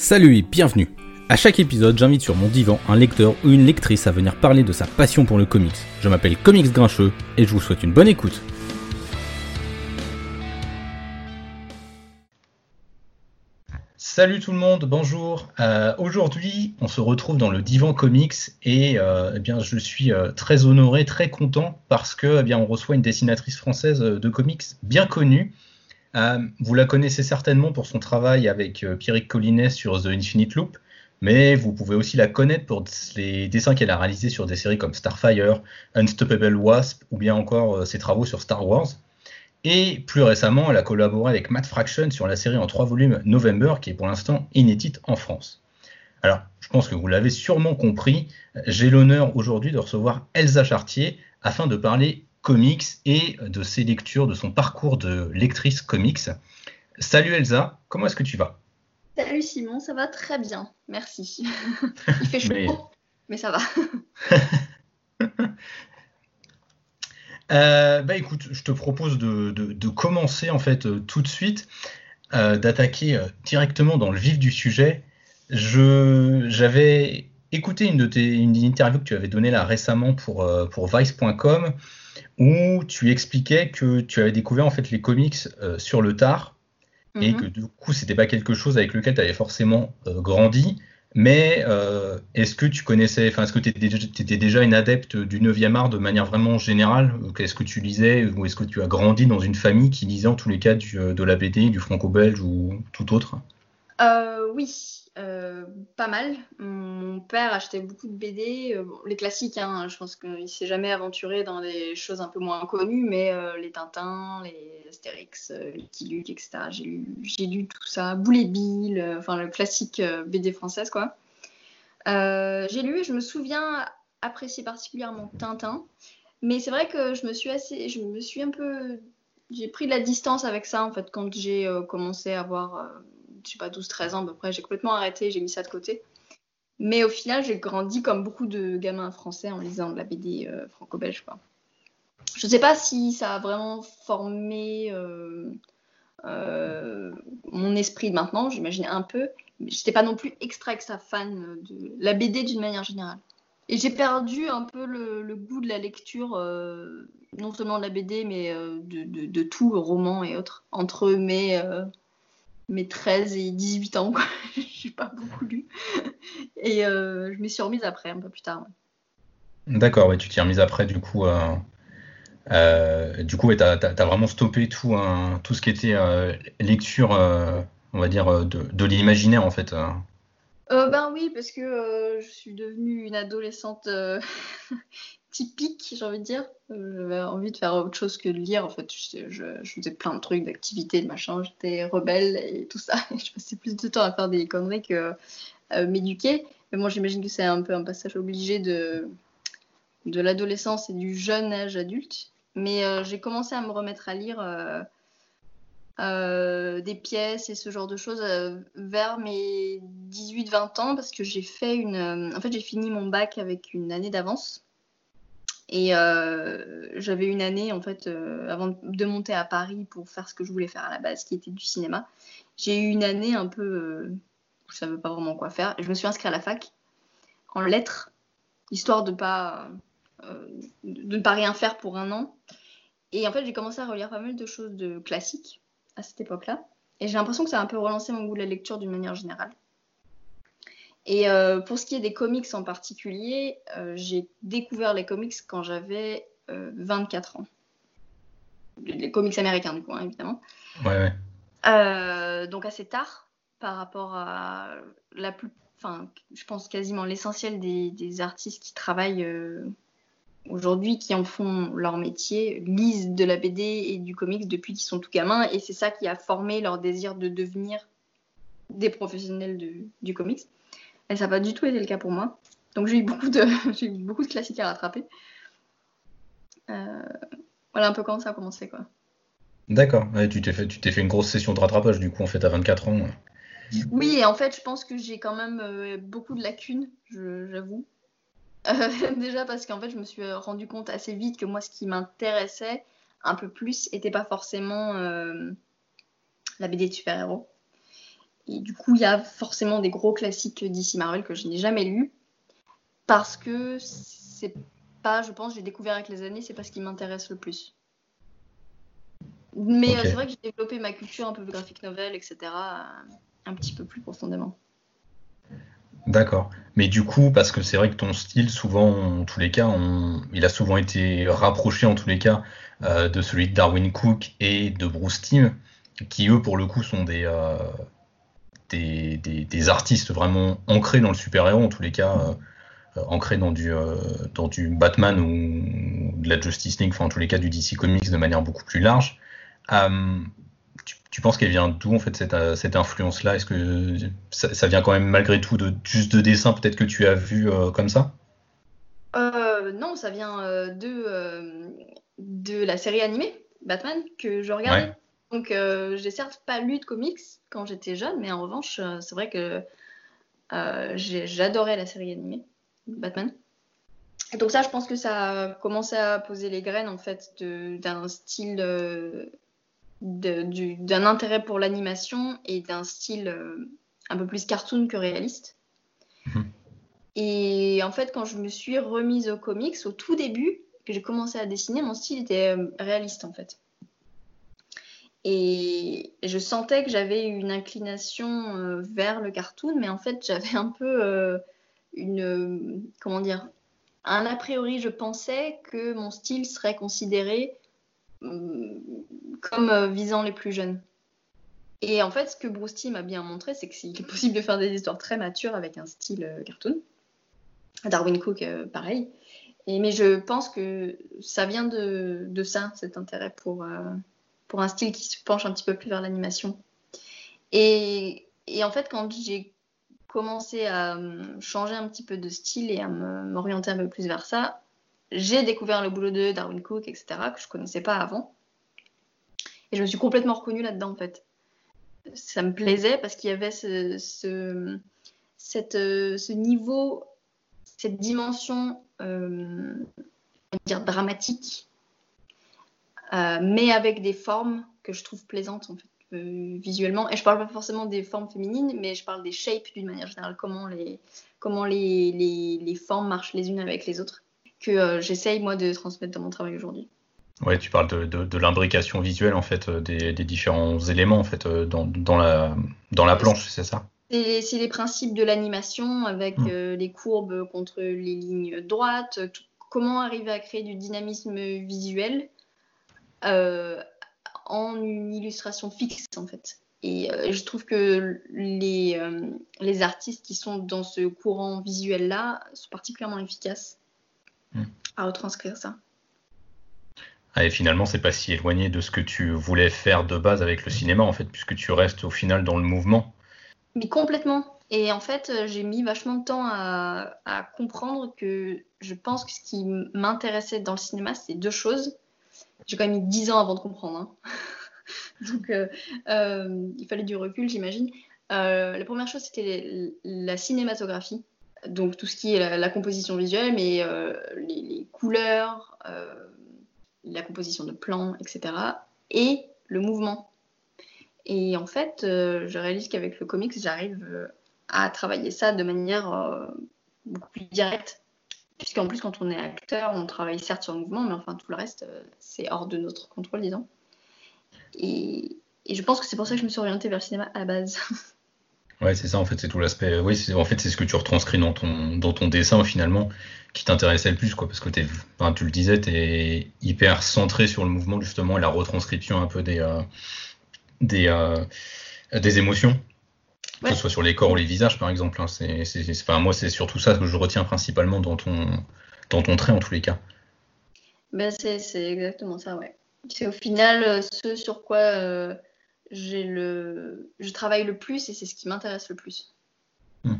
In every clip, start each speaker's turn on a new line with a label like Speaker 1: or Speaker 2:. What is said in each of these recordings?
Speaker 1: Salut et bienvenue À chaque épisode, j'invite sur mon divan un lecteur ou une lectrice à venir parler de sa passion pour le comics. Je m'appelle Comics Grincheux et je vous souhaite une bonne écoute. Salut tout le monde, bonjour. Euh, Aujourd'hui, on se retrouve dans le divan comics et euh, eh bien, je suis euh, très honoré, très content parce que eh bien, on reçoit une dessinatrice française de comics bien connue. Euh, vous la connaissez certainement pour son travail avec euh, Pierrick Collinet sur The Infinite Loop, mais vous pouvez aussi la connaître pour les dessins qu'elle a réalisés sur des séries comme Starfire, Unstoppable Wasp ou bien encore euh, ses travaux sur Star Wars. Et plus récemment, elle a collaboré avec Matt Fraction sur la série en trois volumes November, qui est pour l'instant inédite en France. Alors, je pense que vous l'avez sûrement compris, j'ai l'honneur aujourd'hui de recevoir Elsa Chartier afin de parler comics et de ses lectures, de son parcours de lectrice comics. Salut Elsa, comment est-ce que tu vas?
Speaker 2: Salut Simon, ça va très bien, merci. Il fait chaud,
Speaker 1: Mais-
Speaker 2: mais, ça va.
Speaker 1: Euh, bah écoute, je te propose de, de- de commencer en fait euh, tout de suite, euh, d'attaquer directement dans le vif du sujet. Je, j'avais écouté une de tes une interview que tu avais donnée là récemment pour, pour Vice.com où tu expliquais que tu avais découvert en fait les comics euh, sur le tard et
Speaker 2: Mhm.
Speaker 1: que du coup c'était pas quelque chose avec lequel tu avais forcément euh, grandi. Mais euh, est-ce que tu connaissais, enfin est-ce que tu étais, déjà- une adepte du 9e art de manière vraiment générale? Est-ce que tu lisais? Ou est-ce que tu as grandi dans une famille qui lisait en tous les cas du, de la BD, du franco-belge ou tout autre?
Speaker 2: Euh, oui, euh, pas mal. Mon père achetait beaucoup de BD, euh, les classiques, hein, je pense qu'il s'est jamais aventuré dans des choses un peu moins connues, mais euh, les Tintins, les Astérix, les Luke, etc. J'ai lu, tout ça, Boulet Bill, enfin le classique BD française, quoi. J'ai lu et je me souviens apprécier particulièrement Tintin, mais c'est vrai que je me suis assez, je me suis un peu, j'ai pris de la distance avec ça en fait quand j'ai commencé à avoir, euh, je sais pas, 12-13 ans à peu j'ai complètement arrêté, j'ai mis ça de côté. Mais au final, j'ai grandi comme beaucoup de gamins français en lisant de la BD euh, franco-belge. Je sais pas si ça a vraiment formé euh, euh, mon esprit maintenant, j'imagine un peu. Mais j'étais pas non plus extra extra fan de la BD d'une manière générale. Et j'ai perdu un peu le, goût de la lecture, non seulement de la BD, mais de, tout, roman et autres, entre mes, mes 13 et 18 ans. quoi. J'ai pas beaucoup lu. Et euh, je m'y suis remise après, un peu plus tard. ouais.
Speaker 1: D'accord, ouais, tu t'y es remise après du coup. euh, euh, du coup, ouais, t'as, t'as- t'as vraiment stoppé tout, hein, tout ce qui était lecture, on va dire, de, de l'imaginaire en fait.
Speaker 2: ben oui, parce que je suis devenue une adolescente typique, j'ai envie de dire. J'avais envie de faire autre chose que de lire. En fait, je, faisais plein de trucs, d'activités, machin. J'étais rebelle et tout ça. Et je passais plus de temps à faire des conneries que euh, m'éduquer. Mais bon, j'imagine que c'est un peu un passage obligé de, l'adolescence et du jeune âge adulte. Mais euh, j'ai commencé à me remettre à lire euh, euh, des pièces et ce genre de choses vers mes 18-20 ans parce que j'ai fait une. en fait, j'ai fini mon bac avec une année d'avance. Et euh, j'avais une année, en fait, euh, avant de monter à Paris pour faire ce que je voulais faire à la base, qui était du cinéma. J'ai eu une année un peu. euh, où je savais pas vraiment quoi faire. Je me suis inscrite à la fac en lettres, histoire de pas. de ne pas rien faire pour un an. Et en fait, j'ai commencé à relire pas mal de choses de classiques à cette époque-là. Et j'ai l'impression que ça a un peu relancé mon goût de la lecture d'une manière générale. Et euh, pour ce qui est des comics en particulier, euh, j'ai découvert les comics quand j'avais euh, 24 ans. Les comics américains, du coup, hein, évidemment.
Speaker 1: Ouais, ouais.
Speaker 2: Euh, donc assez tard par rapport à la plus, enfin, je pense quasiment l'essentiel des, des artistes qui travaillent euh, aujourd'hui, qui en font leur métier, lisent de la BD et du comics depuis qu'ils sont tout gamins, et c'est ça qui a formé leur désir de devenir des professionnels de- du comics. Et ça n'a pas du tout été le cas pour moi. Donc j'ai eu beaucoup de, j'ai eu beaucoup de classiques à rattraper. Euh, voilà un peu comment ça a commencé, quoi.
Speaker 1: D'accord. Ouais, tu t'es fait, tu t'es fait une grosse session de rattrapage du coup en fait à 24 ans.
Speaker 2: Oui, et en fait, je pense que j'ai quand même euh, beaucoup de lacunes, j'avoue. Euh, déjà parce qu'en fait, je me suis rendu compte assez vite que moi, ce qui m'intéressait un peu plus, n'était pas forcément euh, la BD de super-héros. Et du coup, il y a forcément des gros classiques d'ici Marvel que je n'ai jamais lus parce que c'est pas, je pense, j'ai découvert avec les années, c'est pas ce qui m'intéresse le plus. Mais euh, c'est vrai que j'ai développé ma culture un peu graphique novel, etc., euh, un petit peu plus profondément.
Speaker 1: D'accord. Mais du coup, parce que c'est vrai que ton style, souvent, en tous les cas, il a souvent été rapproché, en tous les cas, euh, de celui de Darwin Cook et de Bruce Timm, qui, eux, pour le coup, sont des, des, artistes vraiment ancrés dans le super-héros, en tous les cas, ancrés dans du, dans du Batman ou de la Justice League, enfin, en tous les cas, du DC Comics de manière beaucoup plus large. Euh, tu, penses qu'elle vient d'où en fait cette, euh, cette influence-là? Est-ce que ça, vient quand même malgré tout de juste de dessins peut-être que tu as vu euh, comme ça?
Speaker 2: Non, ça vient de, de la série animée Batman que je regardais. Donc j'ai certes pas lu de comics quand j'étais jeune, mais en revanche c'est vrai que j'adorais la série animée Batman. Et donc ça, je pense que ça a commencé à poser les graines en fait d'un style d'un intérêt pour l'animation et d'un style euh, un peu plus cartoon que réaliste. Mhm. Et en fait, quand je me suis remise aux comics, au tout début, que j'ai commencé à dessiner, mon style était euh, réaliste en fait. Et je sentais que j'avais une inclination euh, vers le cartoon, mais en fait, j'avais un peu une. comment dire Un a priori, je pensais que mon style serait considéré comme euh, visant les plus jeunes. Et en fait, ce que Bruce Timm a bien montré, c'est qu'il est possible de faire des histoires très matures avec un style euh, cartoon. Darwin Cook, euh, pareil. Mais je pense que ça vient de ça, cet intérêt pour, pour un style qui se penche un petit peu plus vers l'animation. Et, en fait, quand j'ai commencé à changer un petit peu de style et à m'orienter un peu plus vers ça, j'ai découvert le boulot de Darwin Cook, etc., que je connaissais pas avant. Et je me suis complètement reconnue là-dedans, en fait. Ça me plaisait parce qu'il y avait ce, ce niveau, cette dimension, euh, dire dramatique, euh, mais avec des formes que je trouve plaisantes, en fait. Euh, visuellement. Et je parle pas forcément des formes féminines, mais je parle des shapes d'une manière générale, comment les, comment les, les, les formes marchent les unes avec les autres que euh, j'essaye moi de transmettre dans mon travail aujourd'hui.
Speaker 1: Ouais, tu parles de, de, l'imbrication visuelle en fait des, des, différents éléments en fait dans, dans, la, dans la planche, c'est ça?
Speaker 2: C'est les principes de l'animation avec hmm. les courbes contre les lignes droites, comment arriver à créer du dynamisme visuel en une illustration fixe en fait. Et je trouve que les, les artistes qui sont dans ce courant visuel là sont particulièrement efficaces à retranscrire ça.
Speaker 1: Ah, et finalement, c'est pas si éloigné de ce que tu voulais faire de base avec le cinéma, en fait, puisque tu restes au final dans le mouvement.
Speaker 2: Mais complètement. Et en fait, j'ai mis vachement de temps à, comprendre que je pense que ce qui m'intéressait dans le cinéma, c'est deux choses. J'ai quand même mis dix ans avant de comprendre. Hein. Donc, euh, euh, il fallait du recul, j'imagine. Euh, la première chose, c'était la cinématographie donc tout ce qui est la, composition visuelle, mais euh, les, couleurs, la composition de plans, etc. Et le mouvement. Et en fait, je réalise qu'avec le comics, j'arrive à travailler ça de manière beaucoup plus directe. Puisqu'en plus, quand on est acteur, on travaille certes sur le mouvement, mais enfin tout le reste, c'est hors de notre contrôle, disons. Et, je pense que c'est pour ça que je me suis orientée vers le cinéma à la base.
Speaker 1: Ouais, c'est ça, en fait, c'est tout l'aspect. Oui, en fait, c'est ce que tu retranscris dans ton, dans ton dessin, finalement, qui t'intéressait le plus, quoi. Parce que es, enfin, tu le disais, tu es hyper centré sur le mouvement, justement, et la retranscription un peu des, euh, des, euh, des émotions. Que ce soit sur les corps ou les visages, par exemple. Hein. C'est, enfin, moi, c'est surtout ça que je retiens principalement dans ton, dans ton trait, en tous les cas.
Speaker 2: Ben, c'est, exactement ça, ouais. C'est au final euh, ce sur quoi le, je travaille le plus et c'est ce qui m'intéresse le plus.
Speaker 1: Hmm.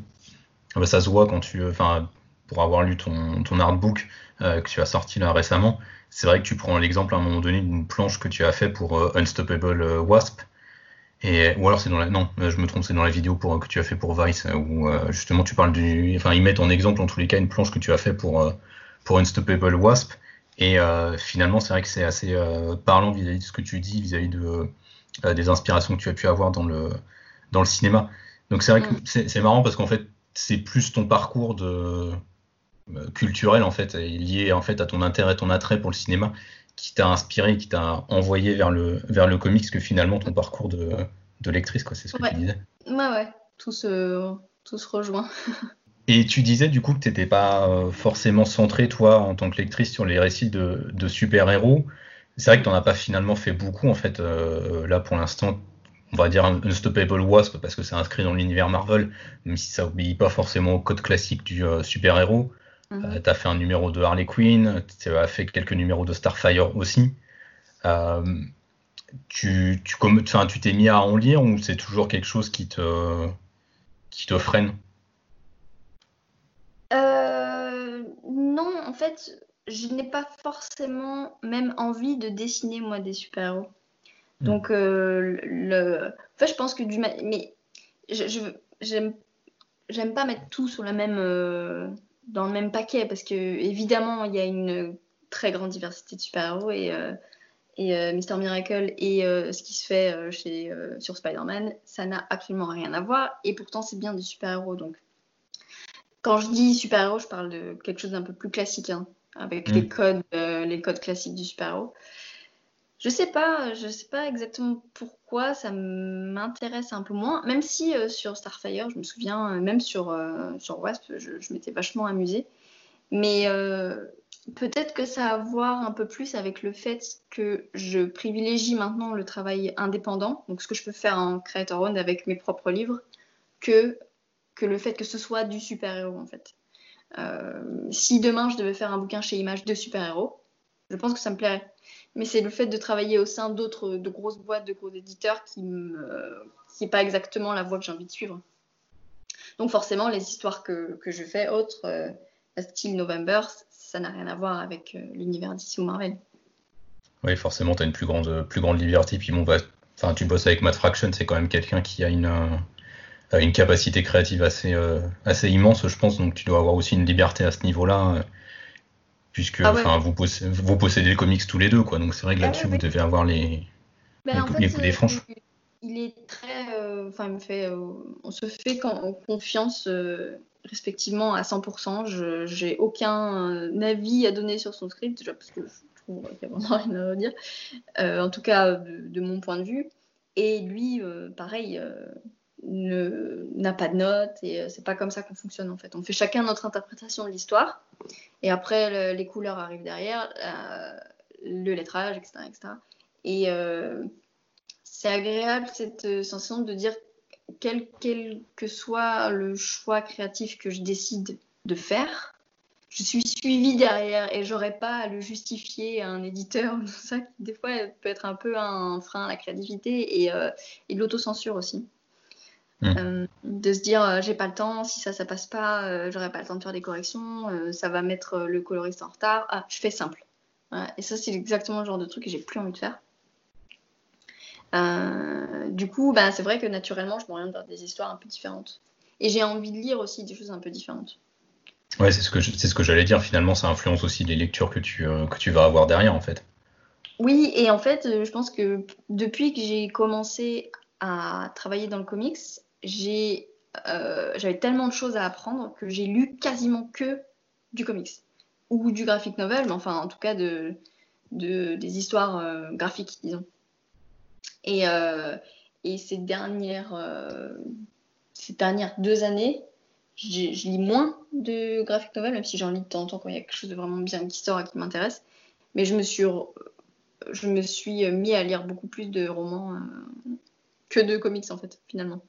Speaker 1: Ah bah, ça se voit quand tu, enfin, pour avoir lu ton, ton artbook euh, que tu as sorti là récemment, c'est vrai que tu prends l'exemple à un moment donné d'une planche que tu as fait pour euh, Unstoppable euh, Wasp. Et, ou alors c'est dans la non je me trompe c'est dans la vidéo pour que tu as fait pour Vice où justement tu parles du enfin ils mettent en exemple en tous les cas une planche que tu as fait pour pour Unstoppable Wasp et finalement c'est vrai que c'est assez parlant vis-à-vis de ce que tu dis vis-à-vis de euh, des inspirations que tu as pu avoir dans le, dans le cinéma. Donc c'est vrai que
Speaker 2: Mm.
Speaker 1: c'est marrant parce qu'en fait, c'est plus ton parcours de euh, culturel en fait, lié en fait à ton intérêt, ton attrait pour le cinéma, qui t'a inspiré, qui t'a envoyé vers le vers le comics que finalement ton parcours de, de lectrice, quoi. C'est ce que
Speaker 2: Ouais.
Speaker 1: tu disais.
Speaker 2: Ouais, ouais, tout se, tout se rejoint.
Speaker 1: Et tu disais du coup que tu n'étais pas euh, forcément centré, toi, en tant que lectrice, sur les récits de, de super-héros. C'est vrai que tu n'en as pas finalement fait beaucoup, en fait. euh, là, pour l'instant, on va dire un Unstoppable Wasp, parce que c'est inscrit dans l'univers Marvel, même si ça obéit pas forcément au code classique du euh, super-héros.
Speaker 2: Mhm.
Speaker 1: tu as fait un numéro de Harley Quinn, tu as fait quelques numéros de Starfire aussi. Euh, tu tu comme, enfin, tu t'es mis à en lire ou c'est toujours quelque chose qui te, qui te freine?
Speaker 2: Euh, non, en fait, je n'ai pas forcément même envie de dessiner moi des super-héros.
Speaker 1: Mm.
Speaker 2: Donc, euh, le... en fait, je pense que du ma- mais je, j'aime j'aime pas mettre tout sur la même euh, dans le même paquet parce que évidemment il y a une très grande diversité de super-héros et euh, et euh, Mister Miracle et euh, ce qui se fait euh, chez sur Spider-Man, ça n'a absolument rien à voir et pourtant c'est bien des super-héros donc quand je dis super-héros, je parle de quelque chose d'un peu plus classique, hein, avec
Speaker 1: Mm.
Speaker 2: les codes, les codes classiques du super-héros. Je sais pas, je sais pas exactement pourquoi ça m'intéresse un peu moins, même si euh, sur Starfire, je me souviens, euh, même sur, euh, sur Wasp, je, m'étais vachement amusée. Mais peut-être que ça a à voir un peu plus avec le fait que je privilégie maintenant le travail indépendant, donc ce que je peux faire en Creator Owned avec mes propres livres, que, que le fait que ce soit du super-héros en fait. Si demain je devais faire un bouquin chez Image de super-héros, je pense que ça me plairait. Mais c'est le fait de travailler au sein d'autres, de grosses boîtes, de gros éditeurs qui n'est pas exactement la voie que j'ai envie de suivre. Donc forcément, les histoires que, que je fais, autres, euh, style November, ça n'a rien à voir avec euh, l'univers d'ici ou Marvel.
Speaker 1: Oui, forcément, tu as une plus grande, plus grande liberté. Puis bon, bah, tu bosses avec Matt Fraction, c'est quand même quelqu'un qui a une, euh, une capacité créative assez, euh, assez immense, je pense. Donc tu dois avoir aussi une liberté à ce niveau-là, puisque
Speaker 2: Ah ouais.
Speaker 1: vous, possédez, vous possédez le comics tous les deux, quoi. Donc c'est vrai que
Speaker 2: Ah
Speaker 1: là-dessus,
Speaker 2: ouais,
Speaker 1: vous devez avoir les.
Speaker 2: Ben,
Speaker 1: Les
Speaker 2: en
Speaker 1: cou-
Speaker 2: fait,
Speaker 1: les coups des
Speaker 2: euh,
Speaker 1: franches.
Speaker 2: Il est très. euh, Enfin, il me fait. euh, on se fait confiance euh, respectivement à 100%. Je J'ai aucun avis à donner sur son script, déjà parce que je trouve qu'il n'y a vraiment rien à redire. En tout cas, de, de mon point de vue. Et lui, pareil, n'a pas de notes et euh, c'est pas comme ça qu'on fonctionne en fait. On fait chacun notre interprétation de l'histoire et après le- les couleurs arrivent derrière, euh, le lettrage, etc. etc. Et euh, c'est agréable cette sensation de dire quel, que soit le choix créatif que je décide de faire, je suis suivie derrière et j'aurais pas à le justifier à un éditeur ou ça qui des fois peut être un peu un frein à la créativité et de l'autocensure aussi.
Speaker 1: Mm.
Speaker 2: Euh, de se dire euh, j'ai pas le temps, si ça ça passe pas, euh, j'aurai pas le temps de faire des corrections, euh, ça va mettre le coloriste en retard. Ah, je fais simple. Voilà. Et ça c'est exactement le genre de truc que j'ai plus envie de faire. Du coup, bah, c'est vrai que naturellement, je m'oriente vers des histoires un peu différentes. Et j'ai envie de lire aussi des choses un peu différentes.
Speaker 1: Ouais, c'est ce que c'est ce que j'allais dire. Finalement, ça influence aussi les lectures que tu, que tu vas avoir derrière, en fait.
Speaker 2: Oui, et en fait, je pense que depuis que j'ai commencé à travailler dans le comics, euh, j'avais tellement de choses à apprendre que j'ai lu quasiment que du comics ou du graphic novel, mais enfin, en tout cas, de, de- des histoires euh, graphiques, disons. Et, euh, ces dernières, deux années, je lis moins de graphic novel, même si j'en lis de temps en temps quand il y a quelque chose de vraiment bien qui sort et qui m'intéresse. Mais je me suis, je me suis mis à lire beaucoup plus de romans que de comics, en fait, finalement.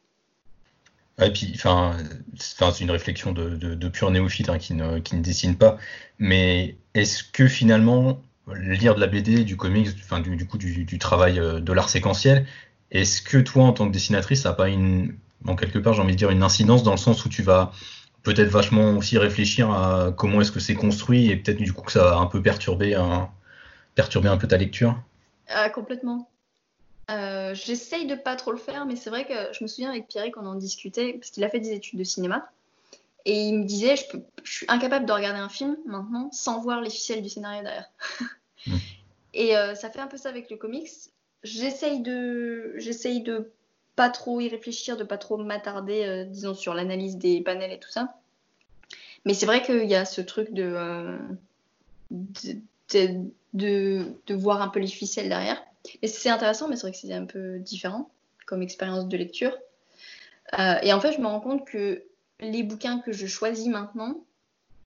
Speaker 1: Et puis, enfin, c'est une réflexion de, de, de pur néophyte hein, qui, ne, qui ne dessine pas. Mais est-ce que finalement, lire de la BD, du comics, enfin, du, du coup, du, du travail euh, de l'art séquentiel, est-ce que toi, en tant que dessinatrice, ça n'a pas une, en quelque part, j'ai envie de dire, une incidence dans le sens où tu vas peut-être vachement aussi réfléchir à comment est-ce que c'est construit et peut-être du coup que ça va un peu perturber un, perturber un peu ta lecture?
Speaker 2: Ah, complètement. Euh, J'essaye de pas trop le faire, mais c'est vrai que je me souviens avec Pierre qu'on en discutait, parce qu'il a fait des études de cinéma, et il me disait, je, peux, je suis incapable de regarder un film maintenant sans voir les ficelles du scénario derrière.
Speaker 1: Mm.
Speaker 2: Et euh, ça fait un peu ça avec le comics. J'essaye de, j'essaye de pas trop y réfléchir, de pas trop m'attarder, euh, disons, sur l'analyse des panels et tout ça. Mais c'est vrai qu'il y a ce truc de, euh, de, de, de, voir un peu les ficelles derrière. Et c'est intéressant, mais c'est vrai que c'est un peu différent comme expérience de lecture. Euh, et en fait, je me rends compte que les bouquins que je choisis maintenant,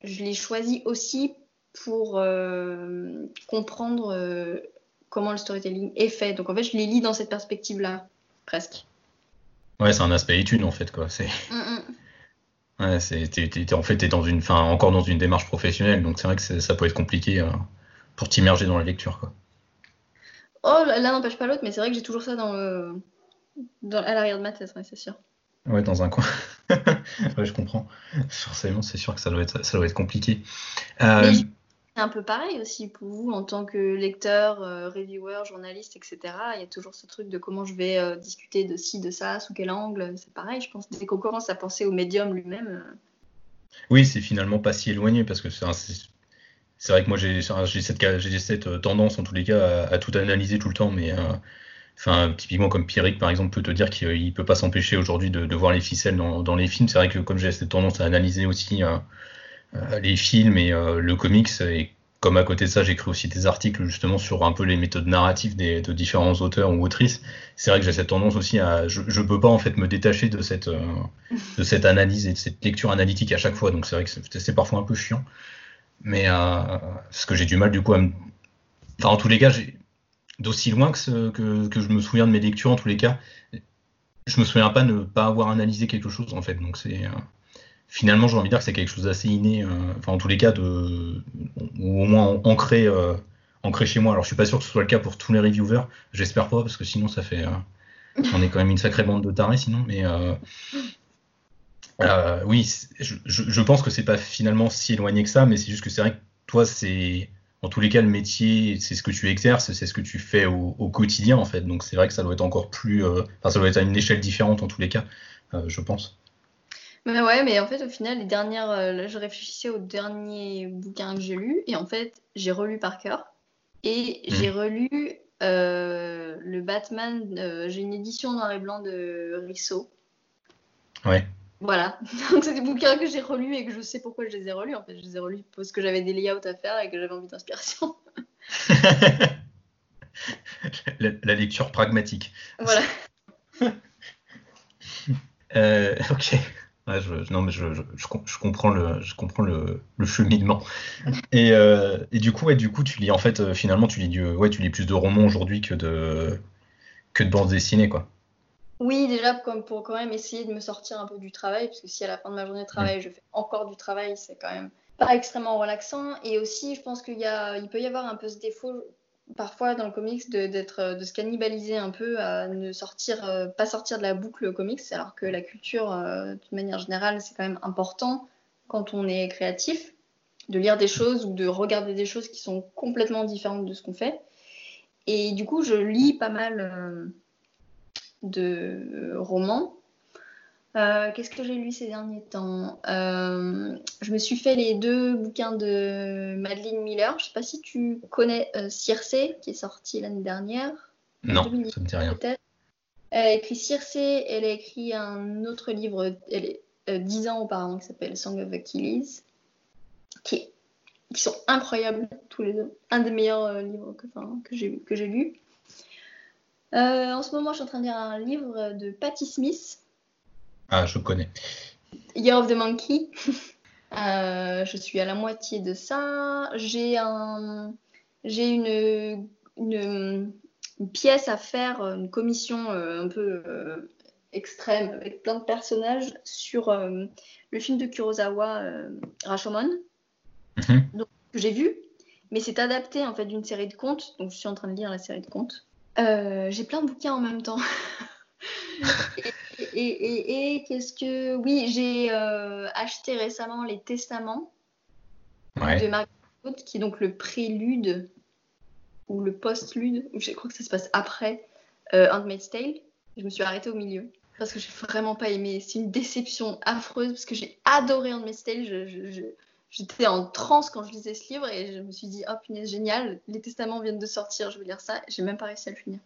Speaker 2: je les choisis aussi pour euh, comprendre euh, comment le storytelling est fait. Donc en fait, je les lis dans cette perspective-là, presque.
Speaker 1: Ouais, c'est un aspect étude en fait, quoi. C'est. Mm -mm. Ouais, c'est, t'es, t'es, en fait, t'es dans une, fin, encore dans une démarche professionnelle, donc c'est vrai que ça peut être compliqué pour t'immerger dans la lecture, quoi.
Speaker 2: Oh, l'un n'empêche pas l'autre, mais c'est vrai que j'ai toujours ça dans, le, dans à l'arrière de ma tête, ouais, c'est sûr.
Speaker 1: Ouais, dans un coin. ouais, je comprends. Forcément, c'est sûr que ça doit être, ça doit être compliqué.
Speaker 2: Euh... C'est un peu pareil aussi pour vous en tant que lecteur, euh, reviewer, journaliste, etc. Il y a toujours ce truc de comment je vais euh, discuter de ci, de ça, sous quel angle. C'est pareil, je pense. Dès qu'on commence à penser au médium lui-même.
Speaker 1: Oui, c'est finalement pas si éloigné parce que c'est c'est vrai que moi j'ai cette, cette tendance en tous les cas à, tout analyser tout le temps, mais euh, typiquement comme Pierrick par exemple peut te dire qu'il peut pas s'empêcher aujourd'hui de, voir les ficelles dans, les films. C'est vrai que comme j'ai cette tendance à analyser aussi euh, euh, les films et euh, le comics. Et comme à côté de ça, j'écris aussi des articles justement sur un peu les méthodes narratives de différents auteurs ou autrices. C'est vrai que j'ai cette tendance aussi à, je, je peux pas en fait me détacher euh, de cette analyse et de cette lecture analytique à chaque fois. Donc c'est vrai que c'est parfois un peu chiant. Mais euh, parce que j'ai du mal du coup à me... Enfin, en tous les cas, d'aussi loin que, ce, que, je me souviens de mes lectures, en tous les cas, je me souviens pas ne pas avoir analysé quelque chose en fait. Donc c'est finalement, j'ai envie de dire que c'est quelque chose d'assez inné, euh, enfin en tous les cas, de, ou au moins ancré, euh, ancré chez moi. Alors je suis pas sûr que ce soit le cas pour tous les reviewers, j'espère pas, parce que sinon ça fait, euh, on est quand même une sacrée bande de tarés sinon, mais oui, je, je, pense que c'est pas finalement si éloigné que ça, mais c'est juste que c'est vrai que toi, c'est en tous les cas le métier, c'est ce que tu exerces, c'est ce que tu fais au, au, quotidien en fait. Donc c'est vrai que ça doit être encore plus, enfin ça doit être à une échelle différente en tous les cas, je pense.
Speaker 2: Mais ouais, mais en fait, au final, les dernières, euh, là, je réfléchissais aux derniers bouquins que j'ai lus, et en fait, j'ai relu par cœur, et mmh. j'ai relu euh, le Batman, euh, j'ai une édition noir et blanc de Risso.
Speaker 1: Ouais.
Speaker 2: Voilà, donc c'est des bouquins que j'ai relus et que je sais pourquoi je les ai relus. En fait, je les ai relus parce que j'avais des layouts à faire et que j'avais envie d'inspiration.
Speaker 1: la, la, lecture pragmatique.
Speaker 2: Voilà.
Speaker 1: euh, ok. Ouais, je, non, mais je, je, je, comprends le, je comprends le, le cheminement. Et, euh, et, du coup, ouais, du coup, tu lis en fait, euh, finalement, tu lis du, ouais, tu lis plus de romans aujourd'hui que de, que de bandes dessinées, quoi.
Speaker 2: Oui, déjà comme pour quand même essayer de me sortir un peu du travail, parce que si à la fin de ma journée de travail, mmh. je fais encore du travail, c'est quand même pas extrêmement relaxant. Et aussi, je pense qu'il y a, il peut y avoir un peu ce défaut parfois dans le comics de, d'être, de se cannibaliser un peu à ne sortir, euh, pas sortir de la boucle comics, alors que la culture, euh, de manière générale, c'est quand même important quand on est créatif, de lire des choses ou de regarder des choses qui sont complètement différentes de ce qu'on fait. Et du coup, je lis pas mal euh, de romans euh, Qu'est-ce que j'ai lu ces derniers temps? Euh, Je me suis fait les deux bouquins de Madeleine Miller. Je ne sais pas si tu connais euh, Circe, qui est sorti l'année dernière.
Speaker 1: Non, ça me dit rien.
Speaker 2: Elle a écrit Circe, elle a écrit un autre livre elle est, euh, dix ans auparavant qui s'appelle Song of Achilles, qui, sont incroyables tous les deux. Un des meilleurs euh, livres que, que j'ai lu. En ce moment, je suis en train de lire un livre de Patti Smith
Speaker 1: ah, je connais.
Speaker 2: Year of the Monkey. euh, je suis à la moitié de ça. J'ai un, j'ai une, une, une, pièce à faire, une commission euh, un peu euh, extrême avec plein de personnages sur euh, le film de Kurosawa, euh, Rashomon, donc, que j'ai vu. Mais c'est adapté en fait d'une série de contes, donc je suis en train de lire la série de contes. Euh, j'ai plein de bouquins en même temps. et, et, et qu'est-ce que. Oui, j'ai euh, acheté récemment les Testaments
Speaker 1: ouais.
Speaker 2: de Margaret Atwood, qui est donc le prélude ou le post-lude, je crois que ça se passe après euh, Handmaid's Tale. Je me suis arrêtée au milieu parce que j'ai vraiment pas aimé. C'est une déception affreuse parce que j'ai adoré Handmaid's Tale. Je, je, je, J'étais en transe quand je lisais ce livre et je me suis dit, oh punaise, génial, les testaments viennent de sortir, je vais lire ça. J'ai même pas réussi à le finir.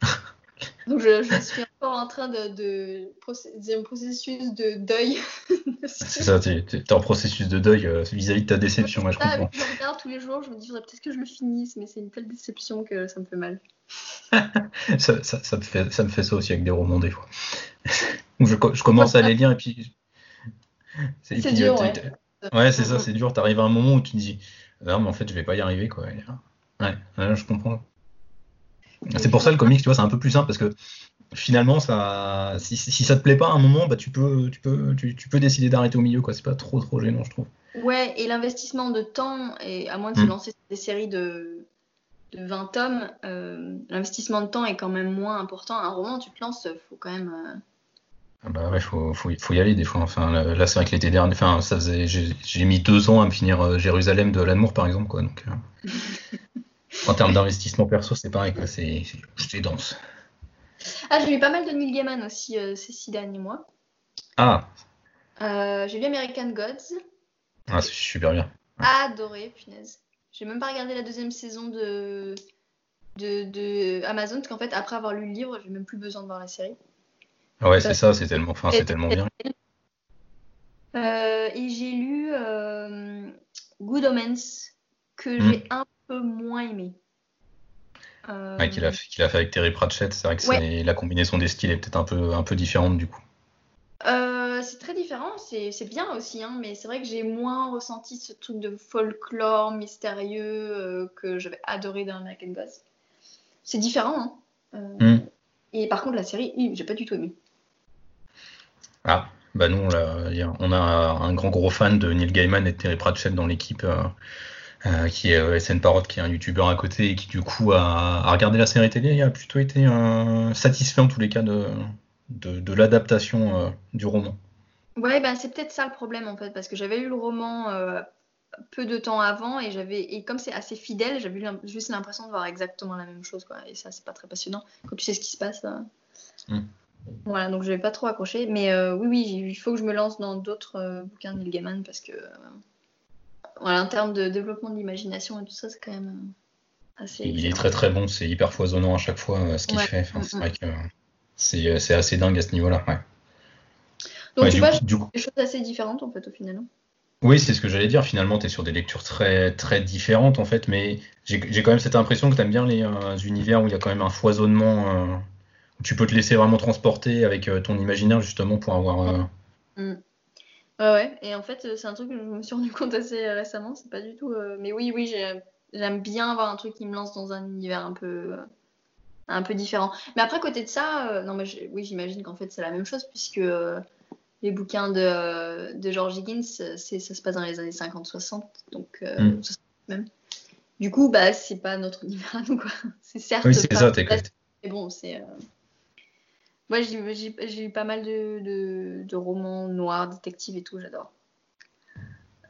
Speaker 2: Donc je, je, suis encore en train de, de un processus de deuil.
Speaker 1: c'est ça, tu es, en processus de deuil euh, vis-à-vis de ta déception, ouais, je comprends.
Speaker 2: Je regarde tous les jours, je me dis peut-être que je le finisse, mais c'est une telle déception que ça me fait mal.
Speaker 1: ça, ça, ça, me fait, ça me fait ça aussi avec des romans des fois. je, je commence à les lire et puis.
Speaker 2: C'est dur, ouais.
Speaker 1: Ouais, c'est ça, c'est dur. T'arrives à un moment où tu te dis, non, mais en fait, je vais pas y arriver, quoi. Ouais, ouais je comprends. C'est pour ça le comics, tu vois, c'est un peu plus simple parce que finalement, ça, si, si, ça te plaît pas à un moment, bah, tu, peux, tu, peux, tu, tu peux décider d'arrêter au milieu, quoi. C'est pas trop, trop gênant, je trouve.
Speaker 2: Ouais, et l'investissement de temps, et à moins de se mm. lancer des séries de, de 20 tomes, euh, l'investissement de temps est quand même moins important. Un roman, tu te lances, faut quand même. Euh...
Speaker 1: Ah bah ouais, faut, faut, faut, y aller des fois. Enfin, là, c'est vrai que l'été dernier, enfin, ça faisait, j'ai mis deux ans à me finir euh, Jérusalem de l'amour, par exemple, quoi. Donc, euh... En termes d'investissement perso, c'est pareil, quoi. C'est, dense.
Speaker 2: Ah, j'ai lu pas mal de Neil Gaiman aussi euh, ces six derniers mois.
Speaker 1: Ah.
Speaker 2: Euh, j'ai lu American Gods.
Speaker 1: Ah, c'est super bien.
Speaker 2: Adoré, punaise. J'ai même pas regardé la deuxième saison de, de, Amazon, parce qu'en fait, après avoir lu le livre, j'ai même plus besoin de voir la série.
Speaker 1: Ouais, c'est ça, c'est tellement, enfin, c'est tellement bien.
Speaker 2: Euh, et j'ai lu Good Omens, que j'ai hmm. un peu moins aimé.
Speaker 1: Euh... qu'il a, fait, a fait avec Terry Pratchett, c'est vrai que la combinaison des styles est peut-être un peu, un peu différente du coup.
Speaker 2: Euh, c'est très différent, c'est bien aussi, hein, mais c'est vrai que j'ai moins ressenti ce truc de folklore mystérieux euh, que j'avais adoré dans American Gods. C'est différent, hein. Euh, hmm. Et par contre, la série, j'ai pas du tout aimé.
Speaker 1: Ah, bah nous, on a, on a un grand gros fan de Neil Gaiman et de Terry Pratchett dans l'équipe. Euh, qui est euh, SN Parrot, qui est un youtubeur à côté et qui du coup a, regardé la série télé et a plutôt été euh, satisfait en tous les cas de, de, l'adaptation du roman.
Speaker 2: Ouais, bah, c'est peut-être ça le problème en fait, parce que j'avais lu le roman peu de temps avant et j'avais et comme c'est assez fidèle, j'avais juste l'impression de voir exactement la même chose quoi. Et ça c'est pas très passionnant quand tu sais ce qui se passe. Mm. Voilà, donc je vais pas trop accrocher, mais oui oui, il faut que je me lance dans d'autres bouquins de Neil Gaiman parce que voilà, en termes de développement de l'imagination et tout ça, c'est quand même euh, assez.
Speaker 1: Il est très très bon, c'est hyper foisonnant à chaque fois euh, ce qu'il fait. c'est vrai que c'est assez dingue à ce niveau-là. Ouais.
Speaker 2: Donc tu vois, des choses assez différentes en fait au final.
Speaker 1: Oui, c'est ce que j'allais dire. Finalement, tu es sur des lectures très, très différentes, en fait, mais j'ai quand même cette impression que tu aimes bien les euh, univers où il y a quand même un foisonnement, tu peux te laisser vraiment transporter avec ton imaginaire, justement, pour avoir.
Speaker 2: Mm. Ouais, ouais. Et en fait, euh, c'est un truc que je me suis rendu compte assez euh, récemment. C'est pas du tout. Euh, mais oui, oui, j'aime bien avoir un truc qui me lance dans un univers un peu, un peu différent. Mais après, côté de ça, non, mais oui, j'imagine qu'en fait, c'est la même chose puisque les bouquins de, de George Higgins, ça se passe dans les années 50-60. Donc, mm. même. Du coup, bah, c'est pas notre univers quoi. C'est certes.
Speaker 1: Oui, c'est ça, t'es
Speaker 2: Mais bon, c'est. Moi, j'ai eu pas mal de, de, romans noirs, détectives et tout, j'adore.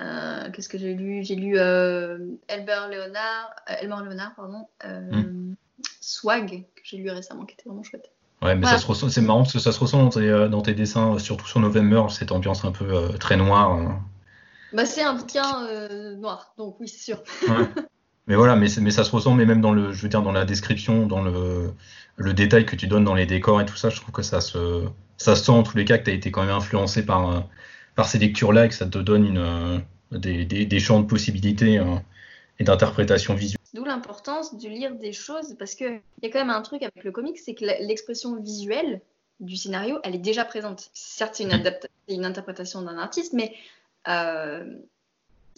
Speaker 2: Euh, qu'est-ce que j'ai lu? J'ai lu euh, Elmer Leonard, euh, Elmer Leonard, pardon, hmm. Swag, que j'ai lu récemment, qui était vraiment chouette.
Speaker 1: Ouais, mais ça se ressent, c'est marrant parce que ça se ressent dans tes, dans tes dessins, surtout sur November, cette ambiance un peu très noire. Hein.
Speaker 2: Bah, c'est un bouquin noir, donc oui, c'est sûr.
Speaker 1: Mais voilà, mais, mais ça se ressent, mais même dans le, je veux dire, dans la description, dans le, le détail que tu donnes dans les décors et tout ça, je trouve que ça se, ça sent en tous les cas que tu as été quand même influencé par, euh, par ces lectures-là et que ça te donne une, euh, des, des, champs de possibilités euh, et d'interprétation visuelle.
Speaker 2: D'où l'importance de lire des choses parce qu'il y a quand même un truc avec le comic, c'est que l'expression visuelle du scénario, elle est déjà présente. Certes, c'est une, une, interprétation d'un artiste, mais euh,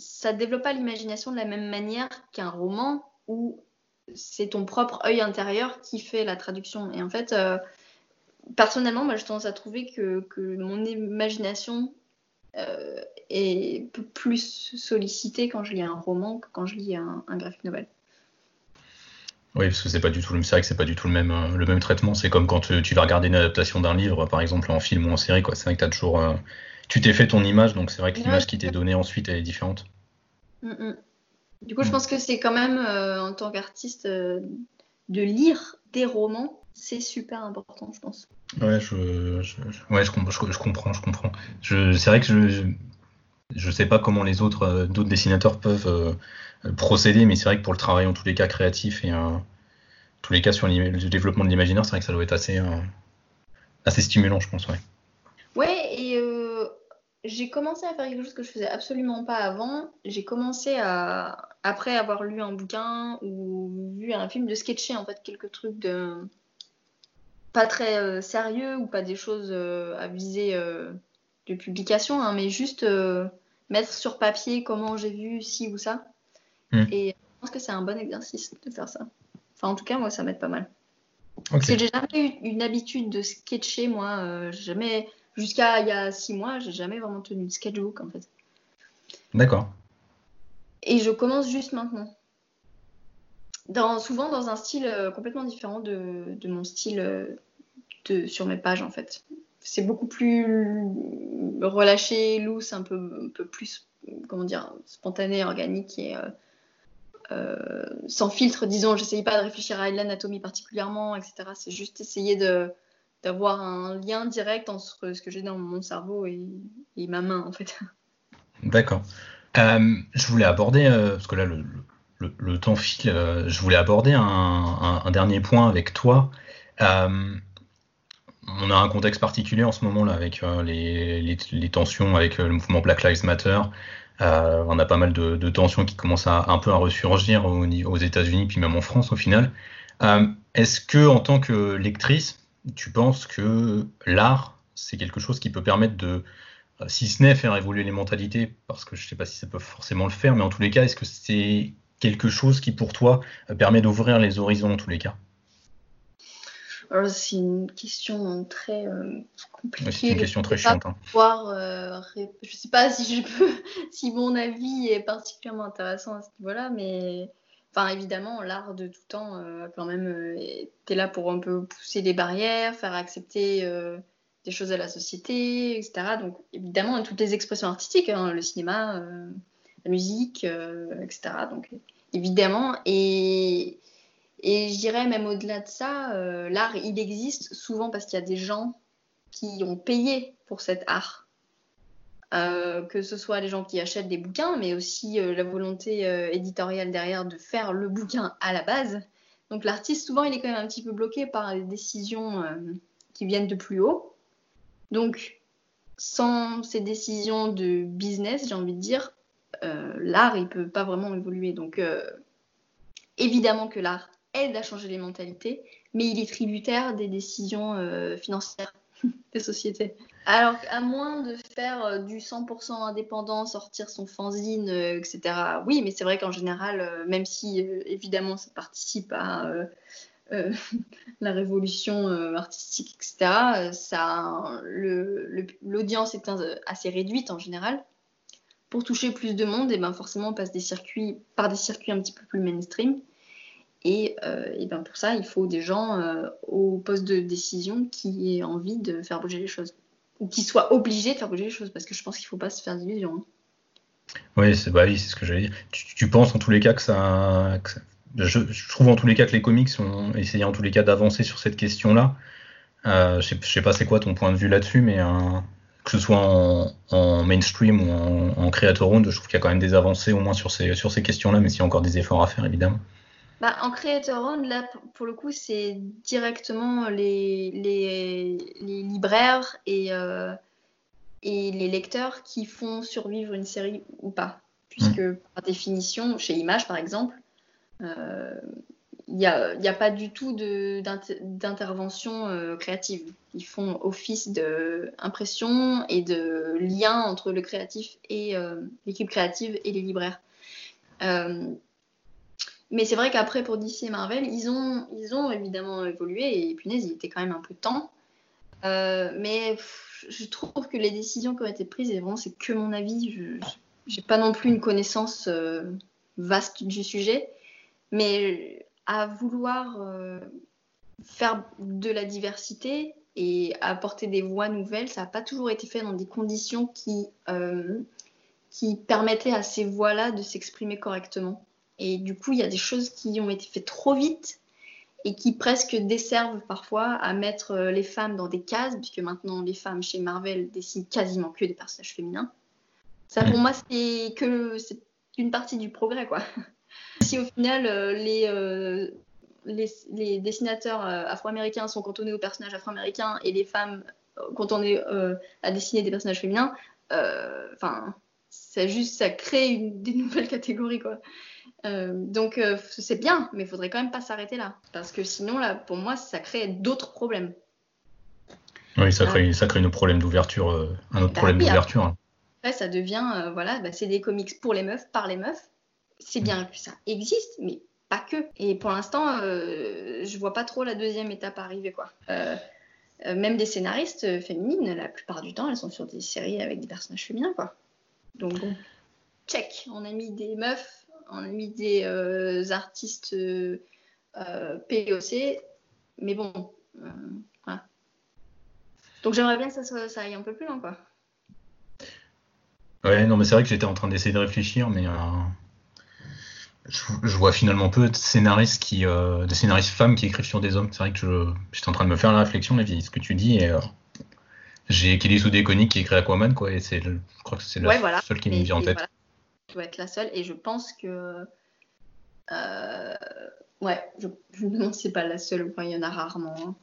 Speaker 2: ça développe pas l'imagination de la même manière qu'un roman où c'est ton propre œil intérieur qui fait la traduction. Et en fait, euh, personnellement, moi, je tendance à trouver que, mon imagination euh, est plus sollicitée quand je lis un roman que quand je lis un, un graphic novel.
Speaker 1: Oui, parce que c'est pas du tout le c'est vrai que c'est pas du tout le même euh, le même traitement. C'est comme quand tu, vas regarder une adaptation d'un livre, par exemple en film ou en série. C'est vrai que as toujours, tu t'es fait ton image, donc c'est vrai que l'image qui t'est donnée ensuite elle est différente.
Speaker 2: Mm, mm. Du coup, je mm. pense que c'est quand même, euh, en tant qu'artiste, euh, de lire des romans, c'est super important, je pense.
Speaker 1: Ouais, je, je, ouais, je, je, comprends, je comprends. c'est vrai que je, je, sais pas comment les autres, euh, d'autres dessinateurs peuvent procéder, mais c'est vrai que pour le travail, en tous les cas, créatif et tous les cas, sur le développement de l'imaginaire, c'est vrai que ça doit être assez, assez stimulant, je pense. Ouais,
Speaker 2: j'ai commencé à faire quelque chose que je faisais absolument pas avant. J'ai commencé à, après avoir lu un bouquin ou vu un film, de sketcher en fait quelques trucs de pas très euh, sérieux ou pas des choses euh, à viser euh, de publication, hein, mais juste mettre sur papier comment j'ai vu ci ou ça. Hmm. Et je pense que c'est un bon exercice de faire ça. Enfin, en tout cas, moi, ça m'aide pas mal. Parce que j'ai jamais eu une habitude de sketcher, moi. jamais Jusqu'à il y a six mois, j'ai jamais vraiment tenu de sketchbook en fait.
Speaker 1: D'accord.
Speaker 2: Et je commence juste maintenant. Dans, souvent dans un style euh, complètement différent de, de mon style euh, de, sur mes pages en fait. C'est beaucoup plus relâché, loose, un peu, un peu plus comment dire, spontané, organique et euh, sans filtre, disons. J'essaye pas de réfléchir à l'anatomie particulièrement, etc. C'est juste essayer de, d'avoir un lien direct entre ce que j'ai dans mon cerveau et, ma main, en fait.
Speaker 1: D'accord. Euh, je voulais aborder, euh, parce que là, le, temps file, euh, je voulais aborder un, dernier point avec toi. on a un contexte particulier en ce moment là avec les, tensions avec le mouvement Black Lives Matter. on a pas mal de, tensions qui commencent à, un peu à ressurgir aux, aux États-Unis, puis même en France au final. Est-ce que, en tant que lectrice, tu penses que l'art, c'est quelque chose qui peut permettre de, euh, si ce n'est faire évoluer les mentalités, parce que je ne sais pas si ça peut forcément le faire, mais en tous les cas, est-ce que c'est quelque chose qui, pour toi, euh, permet d'ouvrir les horizons en tous les cas?
Speaker 2: C'est une question très euh, compliquée.
Speaker 1: c'est une question très chiante. Hein.
Speaker 2: je ne sais pas si je peux, si mon avis est particulièrement intéressant à ce niveau-là, mais Enfin, évidemment, l'art de tout temps, euh, quand même, euh, était là pour un peu pousser les barrières, faire accepter euh, des choses à la société, etc. Donc, évidemment, toutes les expressions artistiques, hein, le cinéma, la musique, etc. Donc, évidemment. Et, et je dirais même au-delà de ça, l'art, il existe souvent parce qu'il y a des gens qui ont payé pour cet art. Euh, que ce soit les gens qui achètent des bouquins, mais aussi euh, la volonté euh, éditoriale derrière de faire le bouquin à la base. Donc l'artiste, souvent, il est quand même un petit peu bloqué par les décisions qui viennent de plus haut. Donc, sans ces décisions de business, j'ai envie de dire, l'art, il peut pas vraiment évoluer. Donc, évidemment que l'art aide à changer les mentalités, mais il est tributaire des décisions financières des sociétés. Alors, à moins de faire euh, du 100% indépendant, sortir son fanzine, euh, etc. Oui, mais c'est vrai qu'en général, euh, même si évidemment ça participe à la révolution artistique, etc., ça, l'audience est assez réduite en général. Pour toucher plus de monde, et ben forcément, on passe des circuits, par des circuits un petit peu plus mainstream. Et, et ben pour ça, il faut des gens au poste de décision qui aient envie de faire bouger les choses ou qui soit obligé de faire bouger les choses, parce que je pense qu'il ne faut pas se faire d'illusions. Hein.
Speaker 1: Oui, c'est bah oui, ce que j'allais dire. Tu, penses en tous les cas que ça. je, trouve en tous les cas que les comics ont essayé en tous les cas d'avancer sur cette question-là. Euh, je, ne sais pas c'est quoi ton point de vue là-dessus, mais euh, que ce soit en, mainstream ou en, en creator round, je trouve qu'il y a quand même des avancées au moins sur ces, sur ces questions-là, mais s'il y a encore des efforts à faire évidemment.
Speaker 2: Bah, en Creator Round, là, pour le coup, c'est directement les, les, les libraires et, euh, et les lecteurs qui font survivre une série ou pas. Puisque, mm. par définition, chez Image, par exemple, euh, il n'y a, a, pas du tout d'intervention euh, créative. Ils font office d'impression et de lien entre le créatif et l'équipe créative et les libraires. Mais c'est vrai qu'après, pour DC et Marvel, ils ont, évidemment évolué et punaise, il était quand même un peu temps. Euh, mais je trouve que les décisions qui ont été prises, et vraiment, c'est que mon avis. Je n'ai pas non plus une connaissance euh, vaste du sujet. Mais à vouloir euh, faire de la diversité et apporter des voix nouvelles, ça n'a pas toujours été fait dans des conditions qui permettaient à ces voix-là de s'exprimer correctement. Et du coup, il y a des choses qui ont été faites trop vite et qui presque desservent parfois à mettre euh, les femmes dans des cases, puisque maintenant les femmes chez Marvel dessinent quasiment que des personnages féminins. Ça, pour moi, c'est que c'est une partie du progrès, quoi. si au final euh, les, euh, les, dessinateurs afro-américains sont cantonnés aux personnages afro-américains et les femmes cantonnées à dessiner des personnages féminins, enfin, ça juste, ça crée une, des nouvelles catégories, quoi. donc c'est bien, mais il faudrait quand même pas s'arrêter là, parce que sinon là, pour moi, ça crée d'autres problèmes.
Speaker 1: Oui, ça crée, ça crée d'ouverture, un autre bah problème d'ouverture. Hein.
Speaker 2: Après, ça devient, voilà, bah, c'est des comics pour les meufs, par les meufs. C'est bien que ça existe, mais pas que. Et pour l'instant, euh, je vois pas trop la deuxième étape arriver, quoi. Euh, euh, même des scénaristes féminines, la plupart du temps, elles sont sur des séries avec des personnages féminins, quoi. Donc bon, check. On a mis des meufs, on a mis des artistes POC, mais bon, voilà. Donc j'aimerais bien que ça, ça aille un peu plus loin, quoi.
Speaker 1: Ouais, non, mais c'est vrai que j'étais en train d'essayer de réfléchir, mais je, vois finalement peu de scénaristes qui, euh, de scénaristes femmes qui écrivent sur des hommes. C'est vrai que je, j'étais en train de me faire la réflexion, là, ce que tu dis, et euh, j'ai Kelly Sue qui écrit Aquaman, quoi, et c'est, je crois que c'est la seule qui me vient en tête. Voilà.
Speaker 2: Je dois être la seule, et je pense que, euh, ouais, je, je me demande si c'est pas la seule, il y en a rarement. Hein.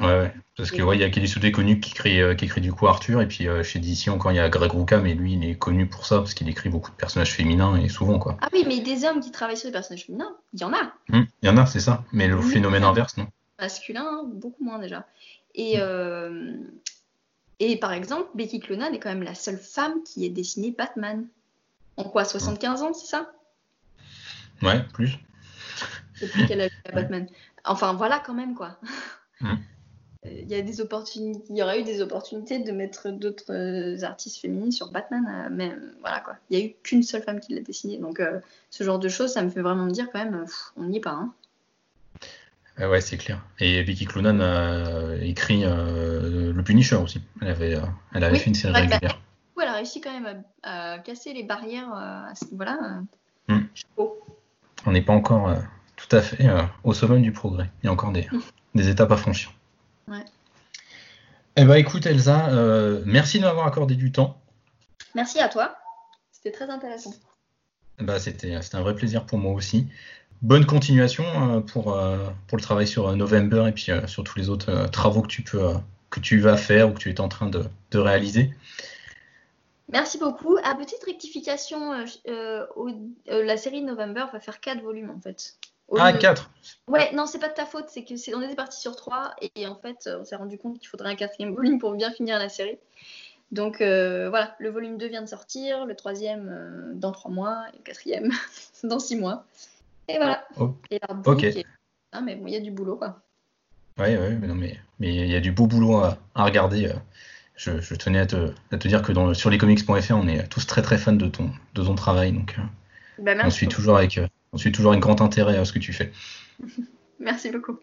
Speaker 1: Ouais, ouais. Parce que ouais, il y a Kelly Soudé connu qui écrit, euh, qui écrit du coup Arthur, et puis euh, chez DC encore il y a Greg Rucka, mais lui il est connu pour ça parce qu'il écrit beaucoup de personnages féminins et souvent quoi.
Speaker 2: Ah oui, mais des hommes qui travaillent sur des personnages féminins, il y en a.
Speaker 1: Hum, il y en a, c'est ça. Mais le phénomène inverse, non
Speaker 2: Masculin, beaucoup moins déjà. Et, hum. euh, et par exemple, Becky Clonard est quand même la seule femme qui ait dessiné Batman. En quoi, 75 ans, c'est ça?
Speaker 1: Ouais, plus.
Speaker 2: Depuis qu'elle a vu Batman. Enfin voilà quand même quoi. Hum il y a des opportunités, il y aurait eu des opportunités de mettre d'autres euh, artistes féminines sur Batman, euh, mais euh, voilà quoi. Il n'y a eu qu'une seule femme qui l'a dessiné, donc ce genre de choses, ça me fait vraiment me dire quand même, on n'y est pas. Hein.
Speaker 1: Ouais, c'est clair. Et Vicky Clonan a écrit le Punisher aussi. Elle avait, elle avait fait une série régulière.
Speaker 2: Oui, elle a réussi quand même à, casser les barrières à ce niveau-là.
Speaker 1: Hmm. On n'est pas encore tout à fait au sommet du progrès. Il y a encore des, des étapes à franchir. Ouais. Eh ben, écoute, Elsa, euh, merci de m'avoir accordé du temps.
Speaker 2: Merci à toi. C'était très intéressant.
Speaker 1: Bah, c'était, un vrai plaisir pour moi aussi. Bonne continuation euh, pour, euh, pour le travail sur November et puis sur tous les autres travaux que tu, peux, que tu vas faire ou que tu es en train de, de réaliser.
Speaker 2: Merci beaucoup. À petite rectification, la série November va faire 4 volumes en fait
Speaker 1: ah, 4
Speaker 2: Ouais, non, c'est pas de ta faute, c'est que on était parti sur 3 et en fait, on s'est rendu compte qu'il faudrait un quatrième volume pour bien finir la série. Donc euh, voilà, le volume 2 vient de sortir, le troisième euh, dans 3 mois et le quatrième dans 6 mois. Et voilà.
Speaker 1: Oh. Et ok.
Speaker 2: Ah, mais bon, il y a du boulot quoi.
Speaker 1: Ouais, ouais, mais non, mais il y a du beau boulot à, regarder. Euh. Je, tenais à te, à te dire que dans, sur lescomics.fr, on est tous très très fans de ton, de ton travail. Donc, bah, on suit toujours avec, on suit toujours avec grand intérêt à ce que tu fais.
Speaker 2: Merci beaucoup.